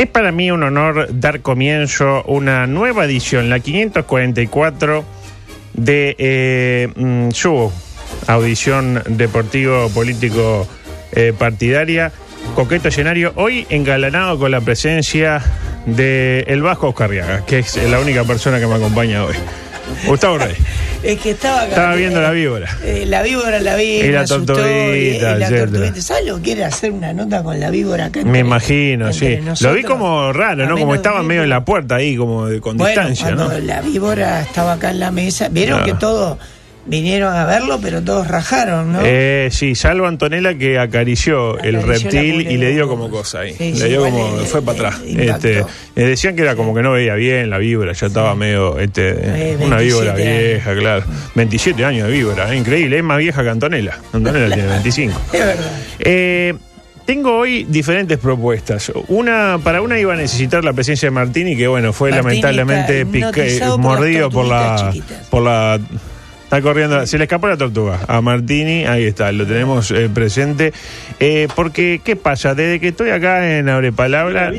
Es para mí un honor dar comienzo a una nueva edición, la 544 de eh, mm, audición deportivo político eh, partidaria. Coqueto escenario, hoy engalanado con la presencia de el Vasco Oscarriaga, que es la única persona que me acompaña hoy. Gustavo Rey. Es que estaba acá. Estaba viendo la víbora. Eh, la víbora la vi. Y la tortuguita, la. ¿Sabes lo que quiere hacer una nota con la víbora acá? Me imagino, entre sí. nosotros? Lo vi como raro, ¿no? Como estaba medio en la puerta ahí, como de- con Bueno, distancia, ¿no? la víbora estaba acá en la mesa, vieron Ah. que todos vinieron a verlo, pero todos rajaron, ¿no? Eh, sí, salvo Antonella que acarició el reptil y le dio como cosa ahí. Sí, le dio como, fue para atrás. impactó. Este, eh, decían que era como que no veía bien la víbora, ya estaba medio, este, Eh, una 27 víbora años. vieja, claro. 27 años de víbora, eh, increíble, es más vieja que Antonella. Antonella tiene 25. Es verdad. Eh, tengo hoy diferentes propuestas. Una para una iba a necesitar la presencia de Martini, que bueno, fue Martini lamentablemente las mordido por la por la está corriendo, se le escapó la tortuga a Martini, ahí está, lo tenemos eh, presente. Eh, porque, ¿qué pasa? Desde que estoy acá en Abre Palabra.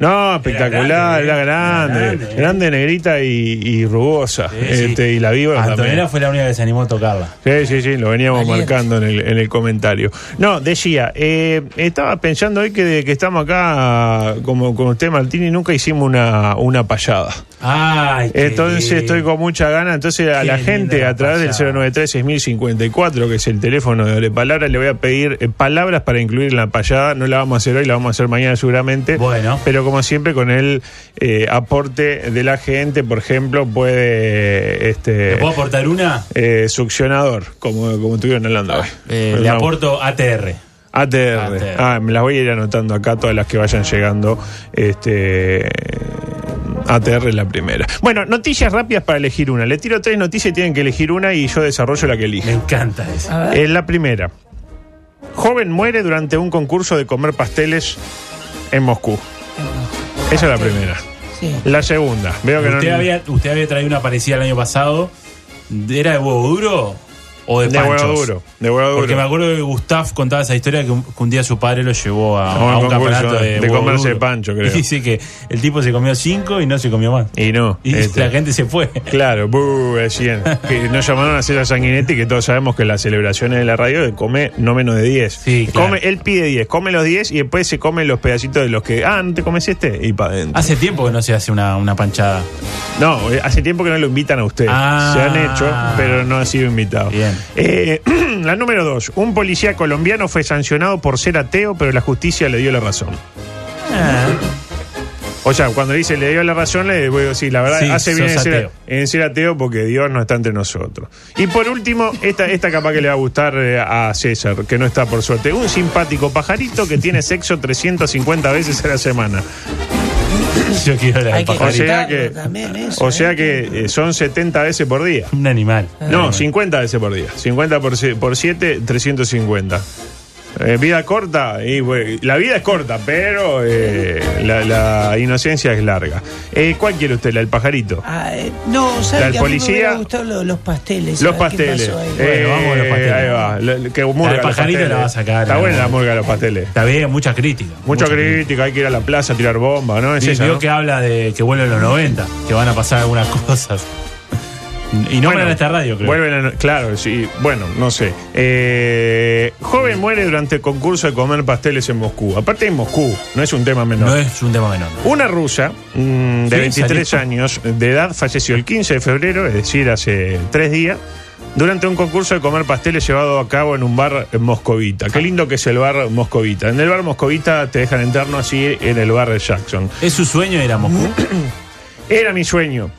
No, espectacular, era grande, grande, grande, era grande, eh. negrita y, y rugosa. Sí, sí. este, Y la también. Antonella fue la única que se animó a tocarla. Sí, sí, sí, lo veníamos Valiente. marcando en el, en el comentario. No, decía, eh, estaba pensando hoy que de que estamos acá, como con usted, Martini, nunca hicimos una, una payada. Ay, qué Entonces estoy con mucha gana. Entonces a Qué la gente a través del payada. 093-6054, que es el teléfono de Ore Palabra, le voy a pedir eh, palabras para incluir en la payada. No la vamos a hacer hoy, la vamos a hacer mañana seguramente. Bueno. Pero como siempre con el eh, aporte de la gente, por ejemplo, puede... Este, ¿Te puedo aportar una? eh, succionador, como, como estuvieron hablando hoy. Eh, Pero le aporto ATR. ATR. ATR. Ah, me las voy a ir anotando acá, todas las que vayan llegando. Este. ATR es la primera. Bueno, noticias rápidas para elegir una. Le tiro tres noticias y tienen que elegir una y yo desarrollo la que Me elige. encanta eso. A ver. Eh, la primera. Joven muere durante un concurso de comer pasteles en Moscú. Esa es la primera. Sí. La segunda. Veo que Usted, no. había, usted había traído una parecida el año pasado. ¿Era de huevo duro o de, de huevo duro. De huevo Porque me duro. acuerdo que Gustav contaba esa historia que un, que un día su padre lo llevó a, un a un concurso campeonato de, de huevo comerse duro. pancho, creo. Y dice que el tipo se comió cinco y no se comió más. Y no. Y este. la gente se fue. Claro, buh, decían. Que nos llamaron a César Sanguinetti, que todos sabemos que las celebraciones de la radio come no menos de 10. Sí, claro. come, él pide 10, come los 10 y después se come los pedacitos de los que, ah, ¿no te comes este? Y para adentro. Hace tiempo que no se hace una, una panchada. No, eh, hace tiempo que no lo invitan a usted. Ah. se han hecho, pero no ha sido invitado. Bien. Eh, la número 2. Un policía colombiano fue sancionado por ser ateo, pero la justicia le dio la razón. Ah. O sea, cuando dice le dio la razón, le voy a decir, la verdad, Sí, hace bien en sos ser, ateo. en ser ateo porque Dios no está entre nosotros. Y por último, esta, esta capaz que le va a gustar eh, a César, que no está por suerte. Un simpático pajarito que tiene sexo 350 veces a la semana. Yo quiero la Hay que O sea que, también eso, o sea ¿eh? que eh, son 70 veces por día. Un animal. No, 50 veces por día. 50 por, se- por 7, 350. Eh, vida corta, y, bueno, la vida es corta, pero eh, la, la inocencia es larga. Eh, ¿Cuál quiere usted? ¿La del pajarito? Ah, eh, no, ¿sabe La del que a mí me policía- lo- los pasteles? Los pasteles. ahí. Eh, Bueno, vamos a los pasteles. Ahí va. La- la- que murga del los pajarito la va a sacar, Está la buena la murga. de los pasteles. Está bien, mucha crítica. Mucha mucha crítica, hay que ir a la plaza a tirar bomba, ¿no? Es Vi- esa, vio ¿no? que habla de que vuelven los 90, que van a pasar algunas cosas. Y no Bueno, en esta radio, creo. Vuelven a- claro, sí. Bueno, no sé. Eh, joven muere durante el concurso de comer pasteles en Moscú. Aparte en Moscú, no es un tema menor. no es un tema menor. Una rusa mm, de Sí, 23 salió. años de edad falleció el 15 de febrero, es decir, hace tres días, durante un concurso de comer pasteles llevado a cabo en un bar moscovita. Qué lindo que es el bar moscovita. En el bar moscovita te dejan entrarnos así en el bar de Jackson. ¿Es su sueño ir a Moscú? Era mi sueño,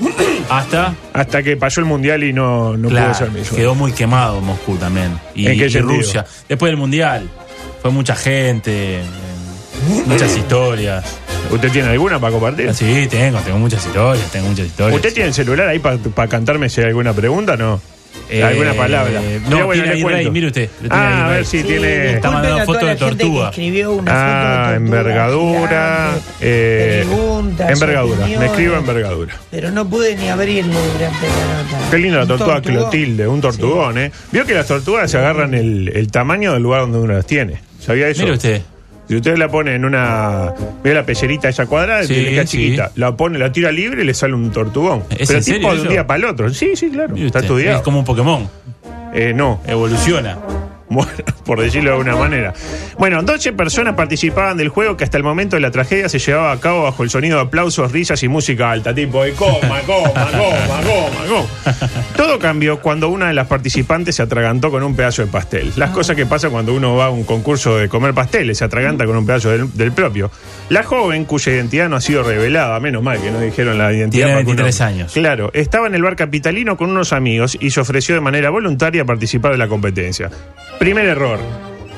Hasta. hasta que pasó el mundial y no, no claro, pudo ser mi quedó muy quemado Moscú también. Y, ¿En qué y sentido? Rusia. Después del mundial, fue mucha gente, muchas historias. ¿Usted tiene alguna para compartir? Sí, tengo, tengo muchas historias, tengo muchas historias. ¿Usted tiene el celular ahí para cantarme si hay alguna pregunta? No. Eh, alguna palabra. No, bueno, tiene le ahí. Rey, mire usted. lo tiene Ah, ahí a ver si Sí, tiene. Está mandando de tortuga. escribió una Ah, foto de tortuga envergadura. gigante, eh, preguntas, envergadura. Me escribo envergadura. Pero no pude ni abrirlo durante la nota. Qué linda la tortuga tortugón. Clotilde, un tortugón, ¿eh? Vio que las tortugas se agarran el, el tamaño del lugar donde uno las tiene. ¿Sabía eso? Mire usted. Si usted la pone en una. Ve la pellerita esa cuadrada, Sí, tiene que sí. chiquita. La pone, la tira libre y le sale un tortugón. ¿Es Pero en tipo serio de un eso? día para el otro. Sí, sí, claro. Mire Está usted, estudiado. Es como un Pokémon. Eh, no. Evoluciona. Bueno, por decirlo de alguna manera. Bueno, 12 personas participaban del juego que hasta el momento de la tragedia se llevaba a cabo bajo el sonido de aplausos, risas y música alta, tipo de coma, coma, coma, coma, coma. Todo cambió cuando una de las participantes se atragantó con un pedazo de pastel. Las cosas que pasan cuando uno va a un concurso de comer pasteles, se atraganta con un pedazo del, del propio. La joven, cuya identidad no ha sido revelada, menos mal que no dijeron la identidad. Tiene para que uno- 23 años. Claro, estaba en el bar capitalino con unos amigos y se ofreció de manera voluntaria a participar de la competencia. Primer error.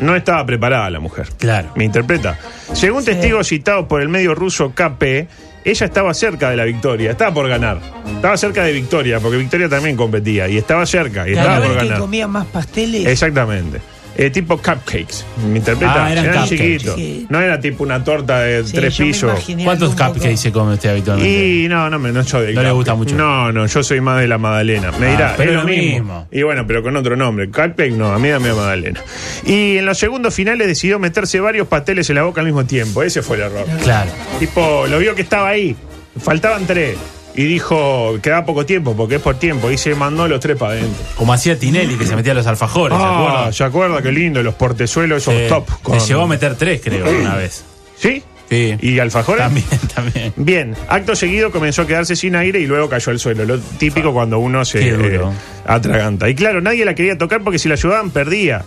No estaba preparada la mujer. Claro. ¿Me interpreta? Según Sí. testigos citados por el medio ruso KP, ella estaba cerca de la victoria, estaba por ganar. Estaba cerca de Victoria, porque Victoria también competía y estaba cerca y ¿Pero estaba por ves que ganar. comía más pasteles? Exactamente. Eh, tipo cupcakes. ¿Me interpreta? Ah, eran cupcakes. chiquitos. Sí. No era tipo una torta de Sí, tres yo pisos. ¿Cuántos poco- cupcakes se come usted habitualmente? Y no, no, me- no soy de No le gusta mucho. No, no, yo soy más de la Madalena. Me Ah, dirá, pero es lo mismo. mismo. Y bueno, pero con otro nombre. Cupcake no, a mí dame Madalena. Y en los segundos finales decidió meterse varios pasteles en la boca al mismo tiempo. Ese fue el error. Claro. Tipo, lo vio que estaba ahí. Faltaban tres. Y dijo, queda poco tiempo porque es por tiempo. Y se mandó los tres para adentro. Como hacía Tinelli, que se metía a los alfajores, ¿se Ah, acuerda? ¿se acuerda? Qué lindo, los portezuelos, esos top. con- Se llegó a meter tres, creo, una vez. ¿Sí? Sí. ¿Y alfajores? También, también. Bien, acto seguido comenzó a quedarse sin aire y luego cayó al suelo. Lo típico cuando uno se Qué duro. eh, atraganta. Y claro, nadie la quería tocar porque si la ayudaban perdía.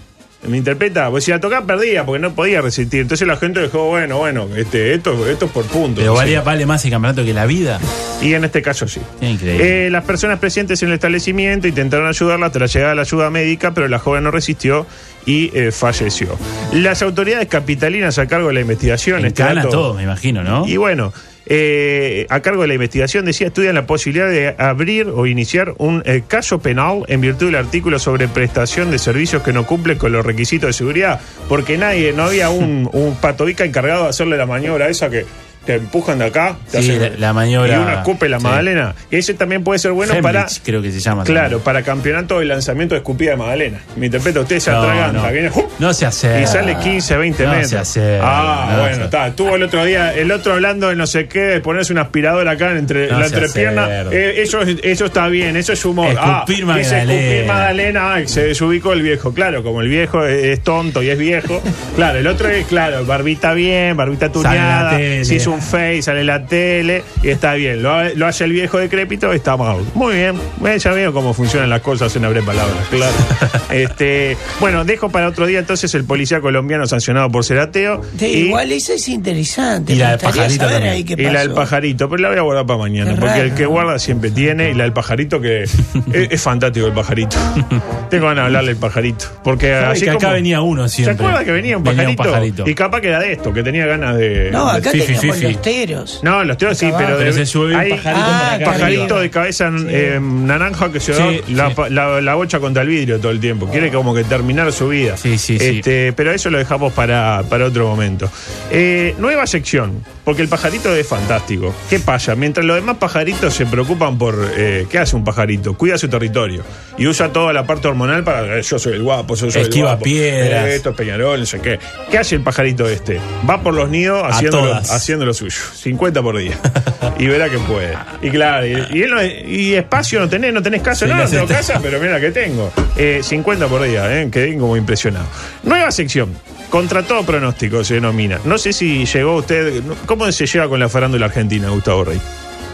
¿Me interpreta? Pues si la tocaba perdía porque no podía resistir. Entonces la gente dijo, bueno, bueno, este, esto, esto es por puntos. Pero valía, vale más el campeonato que la vida. Y en este caso sí. Increíble. Eh, las personas presentes en el establecimiento intentaron ayudarla tras llegar a la ayuda médica, pero la joven no resistió y eh, falleció. Las autoridades capitalinas a cargo de la investigación. este todo, me imagino, ¿no? y bueno, eh, a cargo de la investigación decía, estudian la posibilidad de abrir o iniciar un eh, caso penal en virtud del artículo sobre prestación de servicios que no cumple con los requisitos de seguridad, porque nadie, no había un, un patovica encargado de hacerle la maniobra esa que te empujan de acá, te Sí, hacen- la- maniobra- y uno escupe la sí. magdalena. Y ese también puede ser bueno para... Creo que se llama. Claro, también. para campeonato de lanzamiento de escupida de magdalena. Me interpreta, usted se No, atraganta, no. viene... ¡jup! No se hace. Y sale 15, 20 No metros. se hace, ah, no bueno, está. Estuvo el otro día, el otro hablando de no sé qué, de ponerse una aspiradora acá entre la entrepierna. Eh, eso, es- eso está bien, eso es humor. Escupir ah, magdalena. escupir magdalena. Ay, se desubicó el viejo. Claro, como el viejo es, es tonto y es viejo. Claro, el otro es, claro, barbita bien, barbita tuneada. Se hizo un face, sale en la tele y está bien. Lo, ha- lo hace el viejo decrépito, está mal. Muy bien. Ya veo cómo funcionan las cosas en abre palabras, claro. este, bueno, dejo para otro día entonces el policía colombiano sancionado por ser ateo. Sí, y, igual esa es interesante. Y la me del gustaría pajarito saber también. ahí qué y la del pasó. pajarito, pero la voy a guardar para mañana, Qué porque el que guarda siempre tiene, y la del pajarito que es, es fantástico el pajarito. Tengo ganas de hablarle al pajarito. Porque así que acá como- venía uno ¿Se siempre. acuerda que venía un Venía un pajarito? pajarito. Y capaz que era de esto, que tenía ganas de. No, acá Fifi, teníamos fifi. Los teros. No, los tíos sí, pero, Pero de- se sube un hay pajarito Ah, acá. de cabeza eh, naranja que se da Sí, la, sí. la- la bocha contra el vidrio todo el tiempo. Quiere como que terminar su vida. Sí, sí, sí. este, Pero eso lo dejamos para, para otro momento. Eh, nueva sección, porque el pajarito es fantástico. ¿Qué pasa? Mientras los demás pajaritos se preocupan por eh, qué hace un pajarito, cuida su territorio y usa toda la parte hormonal para eh, yo soy el guapo, yo soy Esquiva el guapo, piedras. eh, esto es Peñarol, no sé qué. ¿Qué hace el pajarito este? Va por los nidos A haciendo suyo, 50 por día. y verá que puede. Y claro, y, y él no- y espacio no tenés, no tenés casa, Sí, no, no tengo casa, pero mira que tengo. Eh, 50 por día, eh, quedé como impresionado. Nueva sección. Contra todo pronóstico se denomina. No sé si llegó usted. ¿Cómo se lleva con la farándula argentina, Gustavo Rey?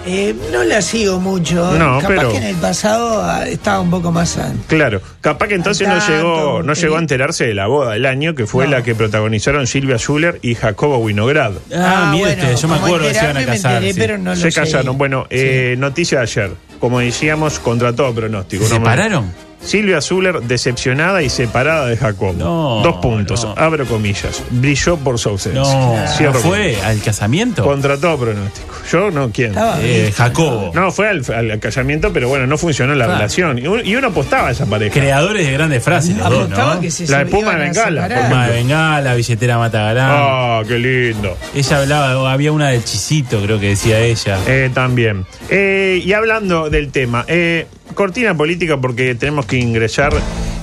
Eh, no la sigo mucho. No, Capaz pero- que en el pasado ah, estaba un poco más. Claro, capaz que entonces no llegó, no porque- llegó a enterarse de la boda del año, que fue No. la que protagonizaron Silvia Schuller y Jacobo Winograd. Ah, mire usted, yo me acuerdo que se iban a casar. enteré, sí. pero no lo se seguí. casaron. Bueno, eh, noticia de ayer. Como decíamos, contra todo pronóstico. ¿Se separaron? Silvia Zuller decepcionada y separada de Jacobo. No, Dos puntos, no. abro comillas. Brilló por su ausencia. No, Cierro fue al casamiento. Contra todo pronóstico. Yo no, ¿quién? Eh, Jacobo. No, fue al, al casamiento, pero bueno, no funcionó la Claro. relación. Y, un- y uno apostaba a esa pareja. Creadores de grandes frases, los dos, Apostaba ¿no? que se La de se Puma iban de Bengala, separar. Puma de Bengala, billetera Matagalán. Ah, qué lindo. Ella hablaba, había una del chisito, creo que decía ella. Eh, también. Eh, y hablando del tema, eh, cortina política porque tenemos que ingresar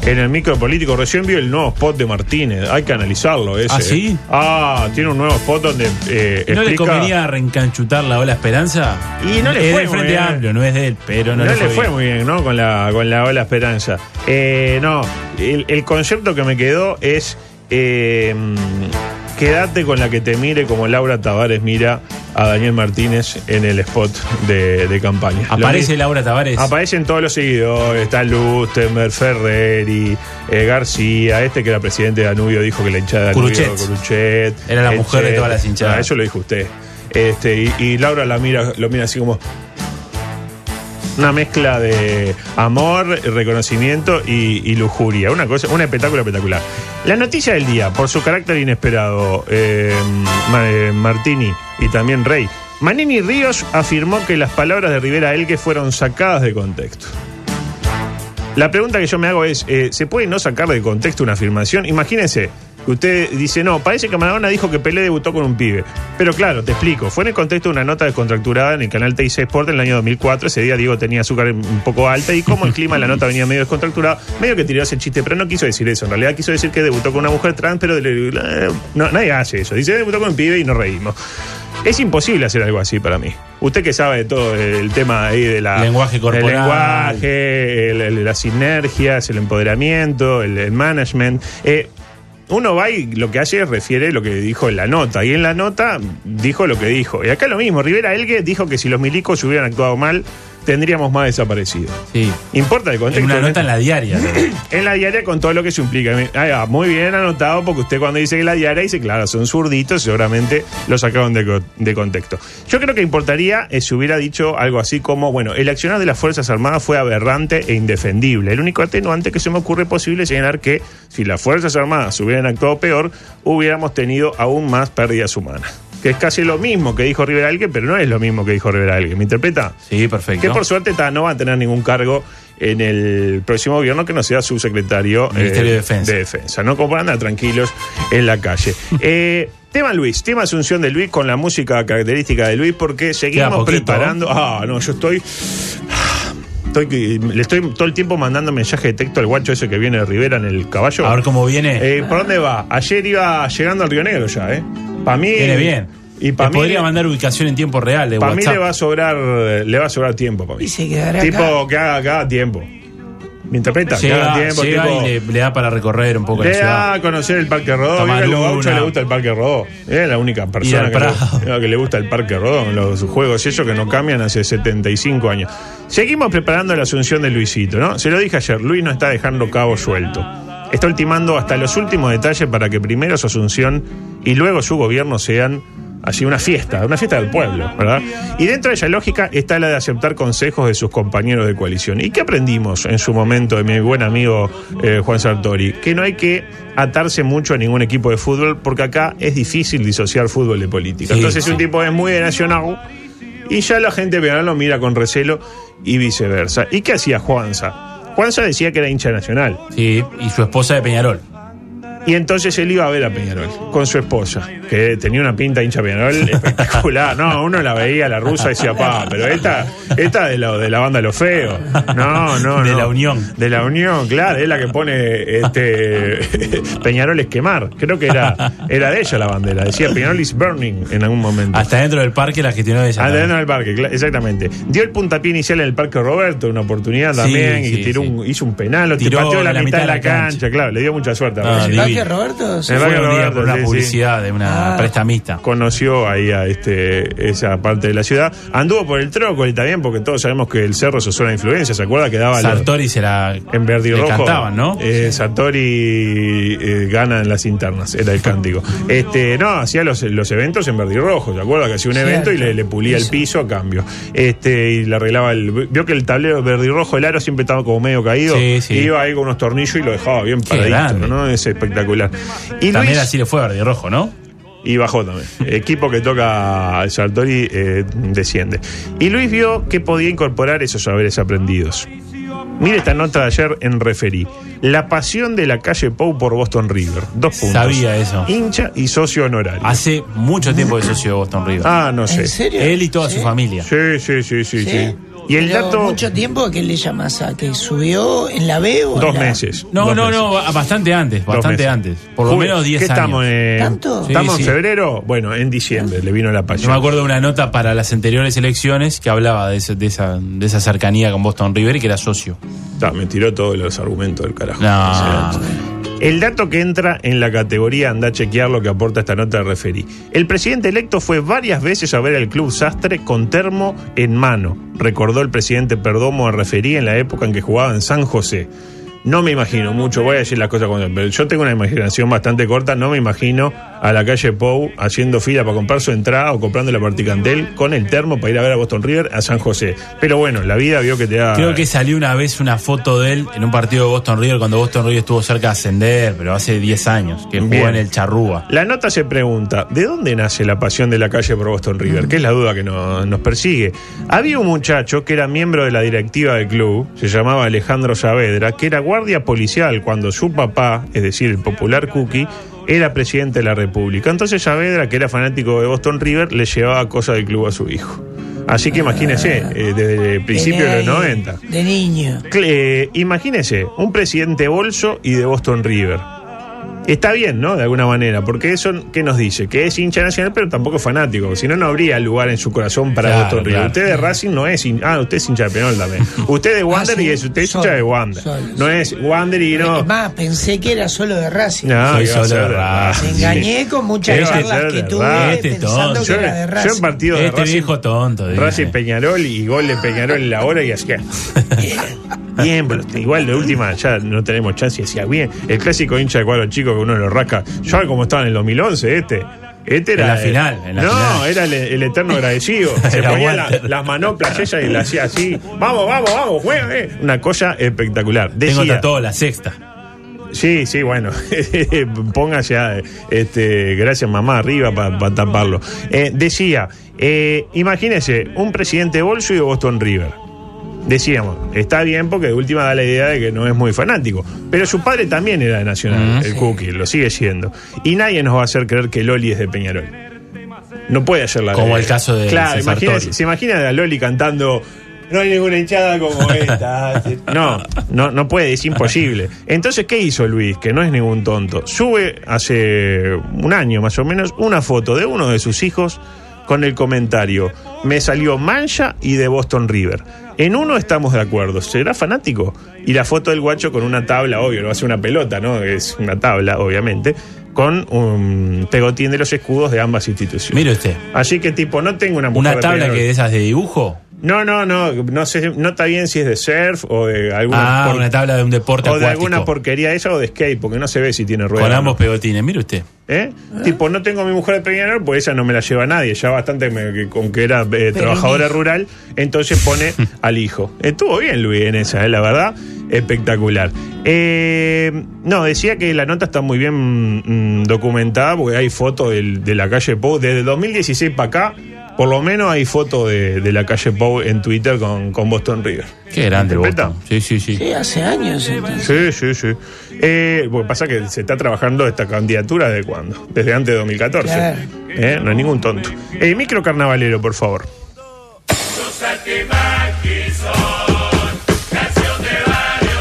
en el micro político. Recién vi el nuevo spot de Martínez. Hay que analizarlo ese. ¿Ah, sí? eh. Ah, tiene un nuevo spot donde eh, ¿No le convenía reencanchutar la ola Esperanza? Y no le es fue del muy Frente bien. Amplio, no es de él, pero no, No, le fue, bien. muy bien, ¿no? Con la, con la ola esperanza. Eh, no, el, el concepto que me quedó es eh, quédate con la que te mire como Laura Tavares mira a Daniel Martínez en el spot de, de campaña. Aparece Laura Tavares. Aparecen todos los seguidores, está Lustenberg, Ferreri, eh, García, este que era presidente de Danubio dijo que la hinchada de Danubio Curuchet. Curuchet, Era la mujer de todas las hinchadas. Ah, eso lo dijo usted. Este, y, y Laura la mira, lo mira así como una mezcla de amor, reconocimiento y, lujuria. Una cosa, un espectáculo espectacular. La noticia del día, por su carácter inesperado, eh, eh, Martini y también Rey. Manini Ríos afirmó que las palabras de Rivera Elque fueron sacadas de contexto. La pregunta que yo me hago es, eh, ¿se puede no sacar de contexto una afirmación? Imagínense usted dice, no, parece que Maradona dijo que Pelé debutó con un pibe. Pero claro, te explico, fue en el contexto de una nota descontracturada en el canal TIC Sport en el año 2004. Ese día Diego tenía azúcar un poco alta y como el clima de la nota venía medio descontracturado, medio que tiró ese chiste, pero no quiso decir eso. En realidad quiso decir que debutó con una mujer trans, pero no, nadie hace eso. Dice, debutó con un pibe y nos reímos. Es imposible hacer algo así para mí. Usted que sabe de todo el tema ahí de la... Lenguaje corporal. El lenguaje, el- el- las sinergias, el empoderamiento, el, el management. Eh, uno va y lo que hace es refiere lo que dijo en la nota. Y en la nota dijo lo que dijo. Y acá lo mismo. Rivera Elgue dijo que si los milicos hubieran actuado mal, tendríamos más desaparecidos. Sí. Importa el contexto. En una ¿no? nota en la diaria. ¿no? En la diaria con todo lo que eso implica. Ah, muy bien anotado porque usted cuando dice que la diaria dice, claro, son zurditos, seguramente lo sacaron de, de contexto. Yo creo que importaría eh, si hubiera dicho algo así como, bueno, el accionar de las Fuerzas Armadas fue aberrante e indefendible. El único atenuante que se me ocurre posible es señalar que si las Fuerzas Armadas hubieran actuado peor, hubiéramos tenido aún más pérdidas humanas. Que es casi lo mismo que dijo Rivera Elgue, pero no es lo mismo que dijo Rivera Elgue. ¿Me interpreta? Sí, perfecto. Que por suerte ta, no va a tener ningún cargo en el próximo gobierno que no sea su secretario Ministerio de Defensa. de Defensa, ¿no? Como para andar tranquilos en la calle. Eh, tema Luis, tema Asunción de Luis con la música característica de Luis, porque seguimos poquito, preparando. Ah, no, yo estoy. Estoy, que- le estoy todo el tiempo mandando mensaje de texto al guacho ese que viene de Rivera en el caballo. A ver cómo viene. Eh, ¿Por dónde va? Ayer iba llegando al Río Negro ya, ¿eh? Para mí. viene bien. Y para Te mí. podría mandar ubicación en tiempo real de Para mí le va a sobrar, le va a sobrar tiempo para mí. Y se quedará Tipo acá. que haga, que haga tiempo. ¿Me interpreta? Que Llega, haga tiempo, llega tipo, y le, le da para recorrer un poco la le da a conocer el Parque Rodó. Mira, a los gauchos le gusta el Parque Rodó. Es la única persona que le, que le gusta el Parque Rodó. Los juegos y eso que no cambian hace 75 años. Seguimos preparando la asunción de Luisito, ¿no? Se lo dije ayer, Luis no está dejando cabo suelto. Está ultimando hasta los últimos detalles para que primero su asunción y luego su gobierno sean así una fiesta, una fiesta del pueblo, ¿verdad? Y dentro de esa lógica está la de aceptar consejos de sus compañeros de coalición. ¿Y qué aprendimos en su momento de mi buen amigo eh, Juan Sartori? Que no hay que atarse mucho a ningún equipo de fútbol porque acá es difícil disociar fútbol de política. Sí, Entonces sí. un tipo es muy de nacional y ya la gente penal lo mira con recelo y viceversa. ¿Y qué hacía Juanza? Juanza decía que era hincha nacional. Sí, y su esposa de Peñarol. Y entonces él iba a ver a Peñarol con su esposa, que tenía una pinta hincha Peñarol espectacular. No, uno la veía, la rusa, y decía, pa, pero esta, esta de, la, de la banda Lo Feo. No, no, De no. la Unión. De la Unión, claro, es la que pone este Peñarol es quemar. Creo que era, era de ella la bandera. Decía Peñarol is burning en algún momento. Hasta dentro del parque la gestionó ella. También. dentro del parque, exactamente. Dio el puntapié inicial en el Parque Roberto, una oportunidad Sí, también, y sí, tiró sí. un, hizo un penal, o te pateó la, en mitad, de la cancha, claro, le dio mucha suerte. a Ah, Racing. ¿El divino. Parque Roberto? El Fue un día Roberto, por una sí, sí. publicidad de una Ah. prestamista. conoció ahí a este, esa parte de la ciudad. Anduvo por el Trócoli también, porque todos sabemos que el cerro se suena influencia. ¿Se acuerda que daba los- Sartori se la. en verde y le rojo? cantaban, ¿no? Eh, Sartori eh, gana en las internas, era el cántico. Este, no, hacía los, los eventos en verde y rojo. ¿Se acuerda que hacía un Cierto. evento y le, le pulía el Eso. piso a cambio? Este, y le arreglaba el. Vio que el tablero verde y rojo, el aro siempre estaba como medio caído. Sí, sí. Y iba ahí con unos tornillos y lo dejaba bien paradito, grande. ¿no? Es espectacular. Y También Luis- así le fue a Verde y Rojo, ¿no? y bajó también. Equipo que toca Sartori eh, desciende. Y Luis vio que podía incorporar esos saberes aprendidos. Mire esta nota de ayer en Referí. La pasión de la calle Pou por Boston River. Dos puntos. Sabía eso. Hincha y socio honorario. Hace mucho tiempo de socio de Boston River. Ah, no sé. ¿En serio? Él y toda ¿Sí? su familia. Sí, sí, sí, sí, sí. ¿Sí? Y el Pero dato. mucho tiempo que le llamas a que subió en la B o en Dos la- meses. No, Dos no, meses. no, ba- bastante antes, bastante antes. Por lo menos 10 ¿qué años. estamos? eh, ¿Tanto? ¿Estamos Sí, en sí. febrero? Bueno, en diciembre le vino la Yo pasión. me acuerdo de una nota para las anteriores elecciones que hablaba de, ese- de esa, de esa cercanía con Boston River y que era socio. Ta, me tiró todos los argumentos del carajo. No. El dato que entra en la categoría anda a chequear lo que aporta esta nota de referí. El presidente electo fue varias veces a ver al club Sastre con termo en mano, recordó el presidente Perdomo de referí en la época en que jugaba en San José. No me imagino mucho, voy a decir las cosas son, pero yo tengo una imaginación bastante corta, no me imagino a la calle Pou haciendo fila para comprar su entrada o comprando la Particantel con el termo para ir a ver a Boston River a San José. Pero bueno, la vida vio que te da... Creo que salió una vez una foto de él en un partido de Boston River cuando Boston River estuvo cerca de ascender, pero hace 10 años, que jugó Bien. en el Charrúa. La nota se pregunta, ¿de dónde nace la pasión de la calle por Boston River? Que es la duda que no- nos persigue. Había un muchacho que era miembro de la directiva del club, se llamaba Alejandro Saavedra, que era guardia policial cuando su papá, es decir, el popular Cookie, era presidente de la República. Entonces Saavedra, que era fanático de Boston River, le llevaba cosas del club a su hijo. Así que imagínese, eh, desde el principio de los Tenía ahí 90. De niño. Eh, imagínese, un presidente bolso y de Boston River. Está bien, ¿no? De alguna manera, porque eso, ¿qué nos dice? Que es hincha nacional, pero tampoco es fanático. Si no, no habría lugar en su corazón para Claro, Boston claro. Usted de Racing no es hincha. Ah, usted es hincha de Penol también. Usted de Wander Ah, sí, y es usted es hincha de Wander. no es Wander y no. Es más, pensé que era solo de Racing. No, Soy solo de Racing. Me engañé con muchas Este charlas que tuve Racing. Este pensando tonto. que Yo, era de yo en Racing. partido de Este Racing, viejo tonto. Racing Peñarol y gol de Peñarol en la hora y así que. Bien, pero igual de última ya no tenemos chance y decía bien. El clásico hincha de cuadro chico que uno lo rasca. Ya como estaba en el 2011 este. Este era. En la final, en la no, final. era el, el eterno agradecido. Se ponía la- las manoplas ella y la hacía así. Vamos, vamos, vamos, juega, eh. Una cosa espectacular. Tengo Decía, tatuado la sexta. Sí, sí, bueno. Póngase a, este, gracias mamá arriba para taparlo. Eh, decía, eh, imagínese, un presidente bolso y de Boston River. Decíamos, está bien porque de última da la idea de que no es muy fanático. Pero su padre también era de Nacional, Mm. el Sí. Cookie, lo sigue siendo. Y nadie nos va a hacer creer que Loli es de Peñarol. No puede hacer la Como el caso de Claro, se imagina a Loli cantando. No hay ninguna hinchada como esta. No, no, no puede, es imposible. Entonces, ¿qué hizo Luis? Que no es ningún tonto. Sube hace un año más o menos una foto de uno de sus hijos con el comentario: Me salió Mancha y de Boston River. En uno estamos de acuerdo, ¿será fanático? Y la foto del guacho con una tabla, obvio, no hace una pelota, ¿no? Es una tabla, obviamente, con un pegotín de los escudos de ambas instituciones. Mire usted. Así que tipo, no tengo una mujer Una tabla que de esas de dibujo. No, no, no, no sé, no está bien si es de surf o de alguna Ah, por- una tabla de un deporte o de alguna porquería esa o de skate, porque no se ve si tiene ruedas. Con ambos no. pegotines. Mire usted. ¿Eh? Tipo, no tengo a mi mujer de Peñarol, pues esa no me la lleva nadie, ya bastante me- que- con que era eh, trabajadora rural, entonces pone al hijo. Estuvo bien Luis en esa, eh, la verdad, espectacular. Eh, no, decía que la nota está muy bien mm, documentada, porque hay fotos de la calle Pou, desde 2016 para acá, por lo menos hay fotos de, de la calle Pou en Twitter con, con Boston River. Qué grande. Boston. Sí, sí, sí. Sí, hace años entonces. Sí, sí, sí. Eh, lo que pasa es que se está trabajando esta candidatura de cuándo? Desde antes de 2014. Claro. Eh, No es ningún tonto. Eh, micro carnavalero, por favor.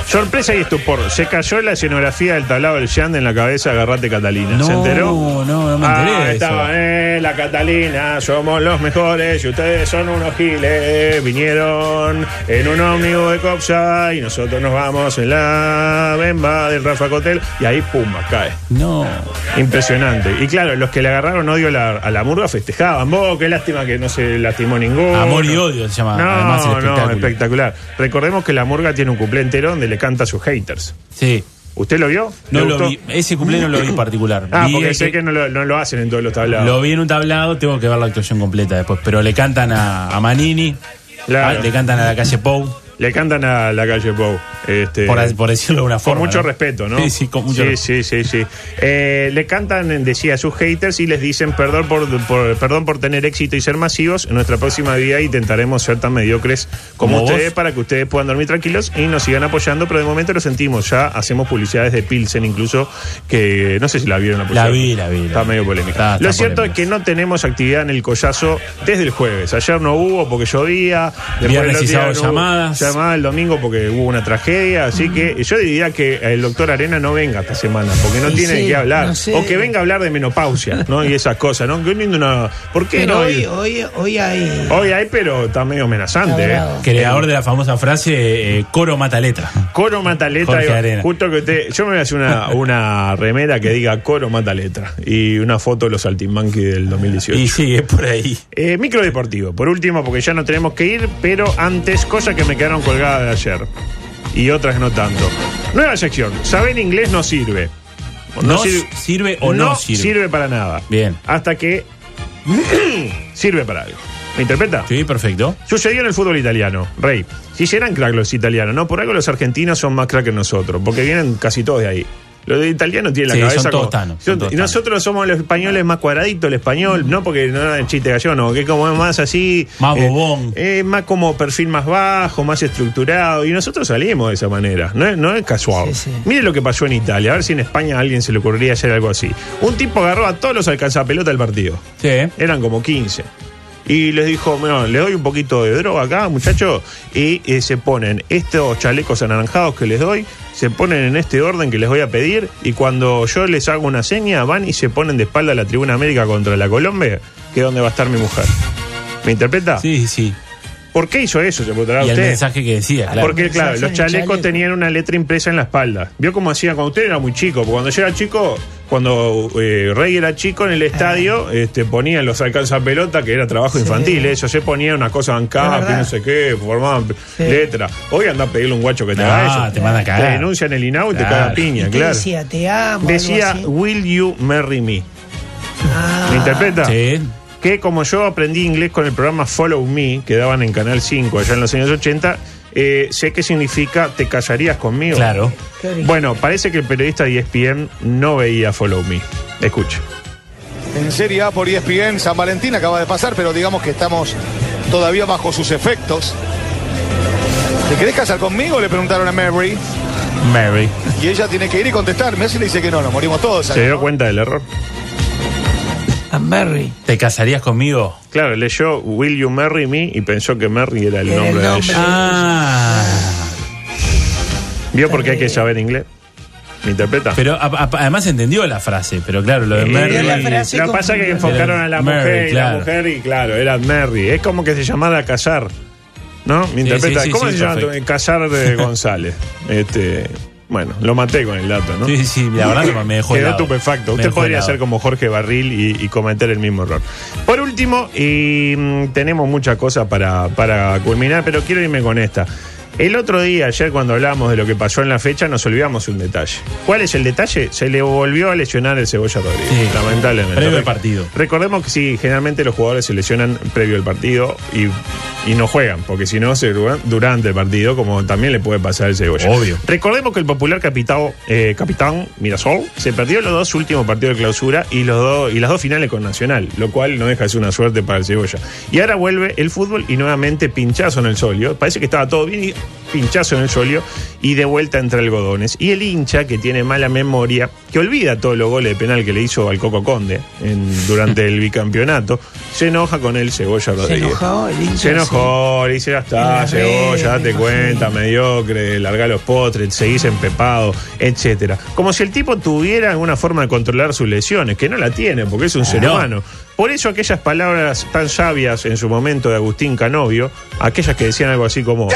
Sorpresa y estupor. Se cayó la escenografía del tablado del Yand en la cabeza de Agarrate Catalina. ¿Se No, enteró? no, no me enteré Ah, de estaba, eso. eh, la Catalina, somos los mejores y ustedes son unos giles. Vinieron en un ómnibus de Copsa y nosotros nos vamos en la bemba del Rafa Cotel y ahí, pumba, cae. No. Impresionante. Y claro, los que le agarraron odio a la, a la murga festejaban. Vos, qué lástima que no se lastimó ninguno. Amor y odio se llama, No, además, el no, espectacular. Recordemos que la murga tiene un cuplé entero donde le canta a sus haters. Sí. ¿Usted lo vio? No ¿Le lo gustó? vi. Ese cumpleaños no lo vi en particular. Ah, Vi porque sé que no lo, no lo hacen en todos los tablados. Lo vi en un tablado, tengo que ver la actuación completa después. Pero le cantan a, a Manini, Claro. a- le cantan a la calle Pou, Le cantan a la calle Pou. Este, por, por decirlo de una con forma. mucho ¿no? respeto, ¿no? Sí, sí, con mucho sí, respeto. sí, sí, sí. Eh, le cantan, decía, a sus haters y les dicen perdón por, por- perdón por tener éxito y ser masivos. En nuestra próxima vida intentaremos ser tan mediocres como, Como vos. ustedes para que ustedes puedan dormir tranquilos y nos sigan apoyando, pero de momento lo sentimos. Ya hacemos publicidades de Pilsen incluso, que no sé si la vieron la La vi, la vi. la Está vi. medio polémica. Está- está Lo cierto polémica. es que no tenemos actividad en el collazo desde el jueves. Ayer no hubo porque llovía. Después Viernes y sábado no hubo el domingo porque hubo una tragedia. Así que yo diría que el doctor Arena no venga esta semana porque no Y tiene sí, que hablar. no sé. O que venga a hablar de menopausia, ¿no? Y esas cosas, ¿no? Que hoy no- ¿Por qué Pero no? hoy, hoy, hoy hay. Hoy hay, pero está medio amenazante, Está ¿eh? bravo. Creador de la famosa frase, eh, coro mata letra. Coro mata letra. Jorge digo, Arena. Justo que usted. Yo me voy a hacer una, una remera que diga Coro mata letra. Y una foto de los Saltimbanqui del 2018. Y es por ahí. Eh, micro deportivo, por último, porque ya no tenemos que ir, pero antes, cosas que me quedaron colgadas de ayer. Y otras no tanto. Nueva sección. Saber inglés no sirve. No sirve o no sirve. para nada. Bien. Hasta que sirve para algo. ¿Me interpreta? Sí, perfecto. Sucedió en el fútbol italiano, Rey. Si serán crack los italianos, ¿no? Por algo los argentinos son más crack que nosotros, porque vienen casi todos de ahí. Los de italianos tienen la Sí, cabeza son como- son y tostanos. nosotros somos los españoles más cuadraditos, el español, no porque no era el chiste gallego, no, que como es más así. Más eh, bobón. eh, más como perfil más bajo, más estructurado. Y nosotros salimos de esa manera. No es, no es casual. Sí, sí. Mire lo que pasó en Italia. A ver si en España a alguien se le ocurriría hacer algo así. Un tipo agarró a todos los alcanzapelota del partido. Sí. Eran como 15. Y les dijo, bueno, le doy un poquito de droga acá, muchachos. Y eh, se ponen estos chalecos anaranjados que les doy, se ponen en este orden que les voy a pedir. Y cuando yo les hago una seña, van y se ponen de espalda a la Tribuna América contra la Colombia, que es donde va a estar mi mujer. ¿Me interpreta? Sí, sí. ¿Por qué hizo eso? Se preguntará Y el usted. mensaje que decía, claro. Porque, claro, los chalecos chaleco. tenían una letra impresa en la espalda. ¿Vio cómo hacían cuando usted era muy chico? Porque cuando yo era chico, cuando eh, Rey era chico en el estadio, este, ponían los alcanzapelota, que era trabajo Sí. infantil, eso, se ponía una cosa verdad. no sé qué, formaban Sí. letra. Hoy anda a pedirle a un guacho que te No, haga eso. te manda a cagar. Te denuncian el INAU y te caga ¿Y piña, claro. decía? Te amo. algo Decía, así? Will you marry me? Ah, ¿Me interpreta? Sí. Que como yo aprendí inglés con el programa Follow Me, que daban en Canal 5 allá en los años 80, eh, sé qué significa te callarías conmigo. Claro. Bueno, parece que el periodista de ESPN no veía Follow Me. Escuche. En Serie A por ESPN, San Valentín acaba de pasar, pero digamos que estamos todavía bajo sus efectos. ¿Te querés casar conmigo? Le preguntaron a Mary. Mary. Y ella tiene que ir y contestar. Messi le dice que no, nos morimos todos. ¿Se dio ¿no? cuenta del error? A Mary. ¿Te casarías conmigo? Claro, leyó Will You Marry Me y pensó que Mary era el nombre de ella. Ah. ¿Vio por qué hay que saber inglés? ¿Me interpreta? Pero a- a- además entendió la frase, pero claro, lo de Eh, Mary. la frase Lo que pasa es que enfocaron a la Mary, mujer y claro. la mujer y claro, era Mary. Es como que se llamara Casar. ¿No? ¿Me interpreta? sí, sí, ¿Cómo sí, se llama? Casar de González. Este, bueno, lo maté con el dato, ¿no? Sí, sí, la verdad que me dejó Quedó estupefacto. Usted podría ser como Jorge Barril y, y cometer el mismo error. Por último, y mm, tenemos muchas cosas para, para culminar, pero quiero irme con esta. El otro día, ayer cuando hablamos de lo que pasó en la fecha, nos olvidamos un detalle. ¿Cuál es el detalle? Se le volvió a lesionar el Cebolla Rodríguez, Sí. lamentablemente. Previo al partido. Recordemos que sí, generalmente los jugadores se lesionan previo al partido y, y no juegan, porque si no, se durante el partido, como también le puede pasar al Cebolla. Obvio. Recordemos que el popular capitao- eh, capitán Mirasol se perdió los dos últimos partidos de clausura y, los dos y las dos finales con Nacional, lo cual no deja de ser una suerte para el Cebolla. Y ahora vuelve el fútbol y nuevamente pinchazo en el solio. Parece que estaba todo bien y pinchazo en el solio y de vuelta entre algodones. Y el hincha, que tiene mala memoria, que olvida todos los goles de penal que le hizo al Coco Conde en- durante el bicampeonato, se enoja con el Cebolla Se Rodríguez. enojó el hincha. Se enojó, le dice, ya está, Cebolla, date cuenta, mediocre, larga los potres, seguís empepado, etcétera. Como si el tipo tuviera alguna forma de controlar sus lesiones, que no la tiene, porque es un ser no. humano. Por eso aquellas palabras tan sabias en su momento de Agustín Canovio, aquellas que decían algo así como...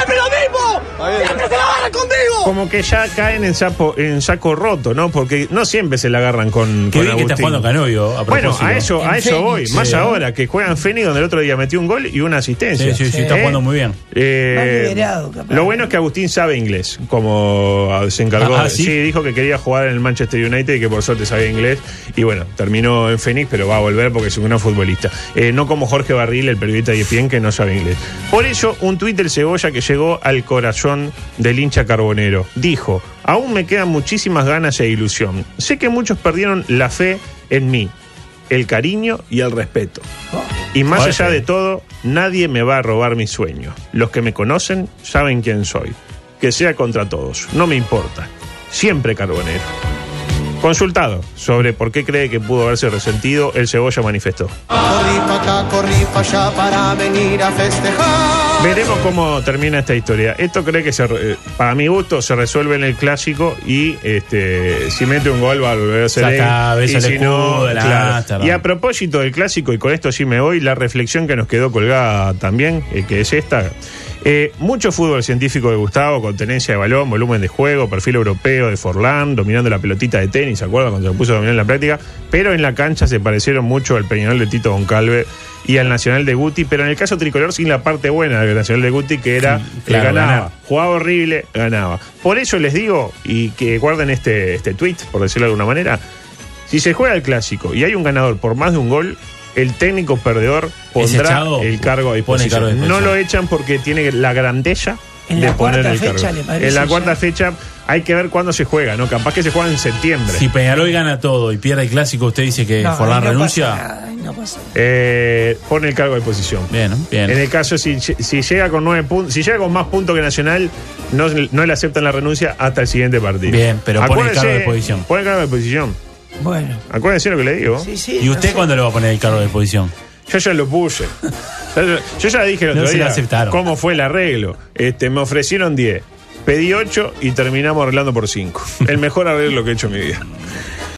Como que ya caen en, sapo, en saco roto, ¿no? Porque no siempre se la agarran con, Qué con bien que está jugando Canovio. A Bueno, a eso, a En eso Fénix, voy. Más sí. ahora que juegan Fénix, donde el otro día metió un gol y una asistencia. Sí, sí, sí, está jugando muy bien. Eh, capaz. lo bueno es que Agustín sabe inglés, como se encargó. Ah, de- ¿sí? ¿sí? dijo que quería jugar en el Manchester United y que por suerte sabía inglés. Y bueno, terminó en Fénix, pero va a volver porque es un gran futbolista. Eh, no como Jorge Barril, el periodista de ESPN, que no sabe inglés. Por eso, un tuit del Cebolla que llegó al corazón del hincha carbonero. Dijo, aún me quedan muchísimas ganas e ilusión. Sé que muchos perdieron la fe en mí, el cariño y el respeto. Y más allá de todo, nadie me va a robar mis sueños. Los que me conocen saben quién soy. Que sea contra todos, no me importa. Siempre carbonero. Consultado sobre por qué cree que pudo haberse resentido, el Cebolla manifestó. Corrí pa' acá, corrí pa' allá para venir a festejar. Veremos cómo termina esta historia. Esto cree que se, eh, para mi gusto se resuelve en el clásico y este si mete un gol va a volver a ser Saca, él. Y el si no, escudo, la claro. Ámsterdam. Y a propósito del clásico, y con esto sí me voy, la reflexión que nos quedó colgada también, eh, que es esta. Eh, mucho fútbol científico de Gustavo, con tenencia de balón, volumen de juego, perfil europeo de Forlán, dominando la pelotita de tenis, ¿se acuerdan cuando se puso a dominar en la práctica? Pero en la cancha se parecieron mucho al Peñarol de Tito Goncalve y al Nacional de Guti, pero en el caso tricolor sin la parte buena del Nacional de Guti, que era Sí, que ganaba, jugaba horrible, ganaba. Por eso les digo, y que guarden este, este tweet, por decirlo de alguna manera, si se juega el clásico y hay un ganador por más de un gol, el técnico perdedor pondrá el cargo a cargo disposición. No lo echan porque tiene la grandeza En de la poner cuarta el cargo. fecha, ¿le parece en la ya? cuarta fecha hay que ver cuándo se juega, ¿no? Capaz que se juega en septiembre. Si Peñarol gana todo y pierde el clásico, usted dice que No, Forlán no renuncia. pasa nada, ahí no pasa nada. Eh, pone el cargo a disposición. Bien, bien. En el caso, si, si llega con nueve puntos, si llega con más puntos que Nacional, no, no le aceptan la renuncia hasta el siguiente partido. Bien, pero pone el cargo a disposición. Pone el cargo a disposición. Bueno, Acuérdense lo que le digo. sí, sí. ¿Y no usted sé. cuándo le va a poner el cargo de disposición? Yo ya lo puse. Yo, ya dije el No otro se lo día aceptaron. cómo fue el arreglo. Este, me ofrecieron 10. Pedí 8 y terminamos arreglando por 5. El mejor arreglo que he hecho en mi vida.